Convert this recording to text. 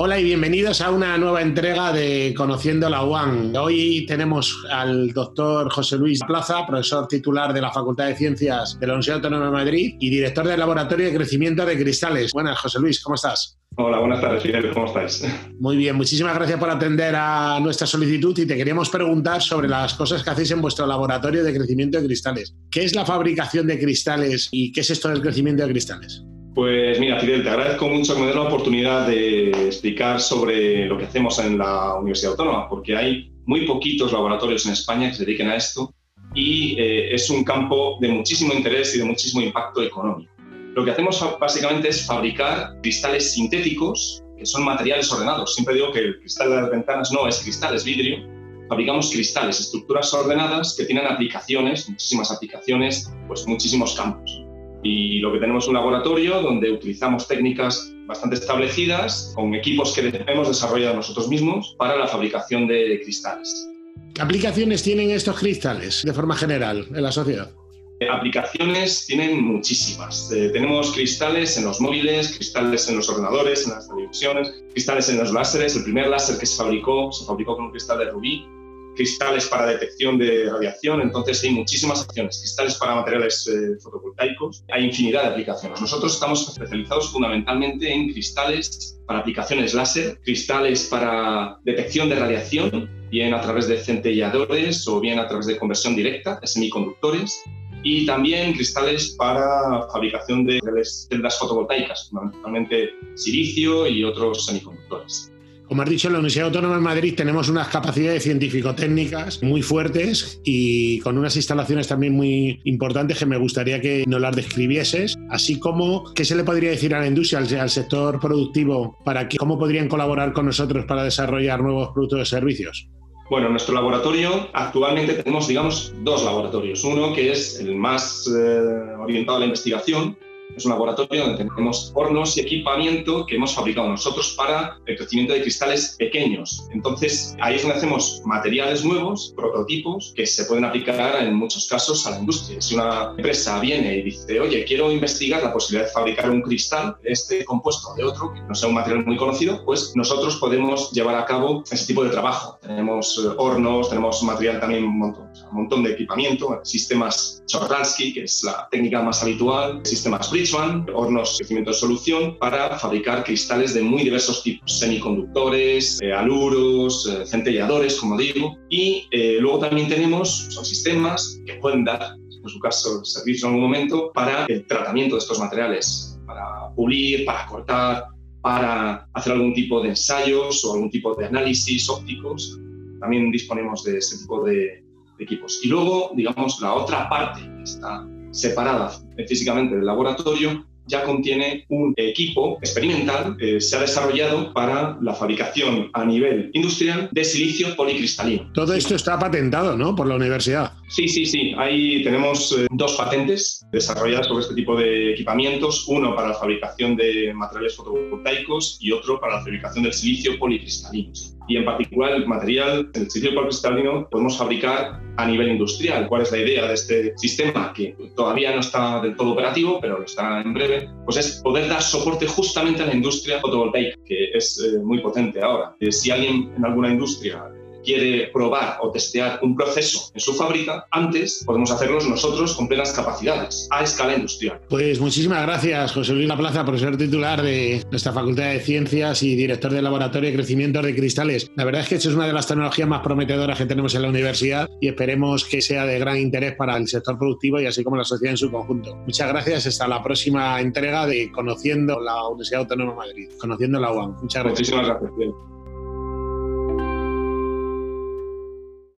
Hola y bienvenidos a una nueva entrega de Conociendo la UAN. Hoy tenemos al doctor José Luis Plaza, profesor titular de la Facultad de Ciencias de la Universidad Autónoma de Madrid y director del Laboratorio de Crecimiento de Cristales. Buenas, José Luis, ¿cómo estás? Hola, buenas tardes, Fidel, ¿cómo estáis? Muy bien, muchísimas gracias por atender a nuestra solicitud y te queríamos preguntar sobre las cosas que hacéis en vuestro laboratorio de crecimiento de cristales. ¿Qué es la fabricación de cristales y qué es esto del crecimiento de cristales? Pues mira, Fidel, te agradezco mucho que me des la oportunidad de explicar sobre lo que hacemos en la Universidad Autónoma, porque hay muy poquitos laboratorios en España que se dediquen a esto y eh, es un campo de muchísimo interés y de muchísimo impacto económico. Lo que hacemos básicamente es fabricar cristales sintéticos, que son materiales ordenados. Siempre digo que el cristal de las ventanas no es cristal, es vidrio. Fabricamos cristales, estructuras ordenadas que tienen aplicaciones, muchísimas aplicaciones, pues muchísimos campos. Y lo que tenemos es un laboratorio donde utilizamos técnicas bastante establecidas con equipos que hemos desarrollado nosotros mismos para la fabricación de cristales. ¿Qué aplicaciones tienen estos cristales de forma general en la sociedad? Aplicaciones tienen muchísimas. Eh, tenemos cristales en los móviles, cristales en los ordenadores, en las televisiones, cristales en los láseres. El primer láser que se fabricó se fabricó con un cristal de rubí cristales para detección de radiación, entonces hay muchísimas acciones, cristales para materiales eh, fotovoltaicos, hay infinidad de aplicaciones. Nosotros estamos especializados fundamentalmente en cristales para aplicaciones láser, cristales para detección de radiación, bien a través de centelladores o bien a través de conversión directa de semiconductores, y también cristales para fabricación de celdas fotovoltaicas, fundamentalmente silicio y otros semiconductores. Como has dicho, en la Universidad Autónoma de Madrid tenemos unas capacidades científico-técnicas muy fuertes y con unas instalaciones también muy importantes que me gustaría que nos las describieses, así como qué se le podría decir a la industria, al, sector productivo, para que cómo podrían colaborar con nosotros para desarrollar nuevos productos y servicios. Bueno, en nuestro laboratorio actualmente tenemos, digamos, dos laboratorios. Uno que es el más eh, orientado a la investigación, es un laboratorio donde tenemos hornos y equipamiento que hemos fabricado nosotros para el crecimiento de cristales pequeños. Entonces, ahí es donde hacemos materiales nuevos, prototipos, que se pueden aplicar en muchos casos a la industria. Si una empresa viene y dice, oye, quiero investigar la posibilidad de fabricar un cristal, este compuesto de otro, que no sea un material muy conocido, pues nosotros podemos llevar a cabo ese tipo de trabajo. Tenemos eh, hornos, tenemos material también, un montón, un montón de equipamiento, sistemas Chorlansky, que es la técnica más habitual, sistemas Bridgman, hornos de crecimiento de solución para fabricar cristales de muy diversos tipos, semiconductores, eh, aluros, eh, centelladores, como digo. Y eh, luego también tenemos, son sistemas que pueden dar, en su caso, servicio en algún momento para el tratamiento de estos materiales, para pulir, para cortar, para hacer algún tipo de ensayos o algún tipo de análisis ópticos. También disponemos de ese tipo de, equipos. Y luego, digamos, la otra parte que está separada físicamente del laboratorio ya contiene un equipo experimental que se ha desarrollado para la fabricación a nivel industrial de silicio policristalino. Todo esto está patentado, ¿no? Por la universidad. Sí, sí, sí. Ahí tenemos eh, dos patentes desarrolladas sobre este tipo de equipamientos, uno para la fabricación de materiales fotovoltaicos y otro para la fabricación del silicio policristalino y en particular el material, el silicio policristalino, podemos fabricar a nivel industrial. ¿Cuál es la idea de este sistema? Que todavía no está del todo operativo, pero lo está en breve. Pues es poder dar soporte justamente a la industria fotovoltaica, que es eh, muy potente ahora. Eh, si alguien en alguna industria quiere probar o testear un proceso en su fábrica, antes podemos hacerlos nosotros con plenas capacidades, a escala industrial. Pues muchísimas gracias, José Luis Laplaza, profesor titular de nuestra Facultad de Ciencias y director del Laboratorio de Crecimiento de Cristales. La verdad es que esto es una de las tecnologías más prometedoras que tenemos en la universidad y esperemos que sea de gran interés para el sector productivo y así como la sociedad en su conjunto. Muchas gracias. Hasta la próxima entrega de Conociendo la Universidad Autónoma de Madrid, Conociendo la UAM. Muchas gracias. Muchísimas gracias.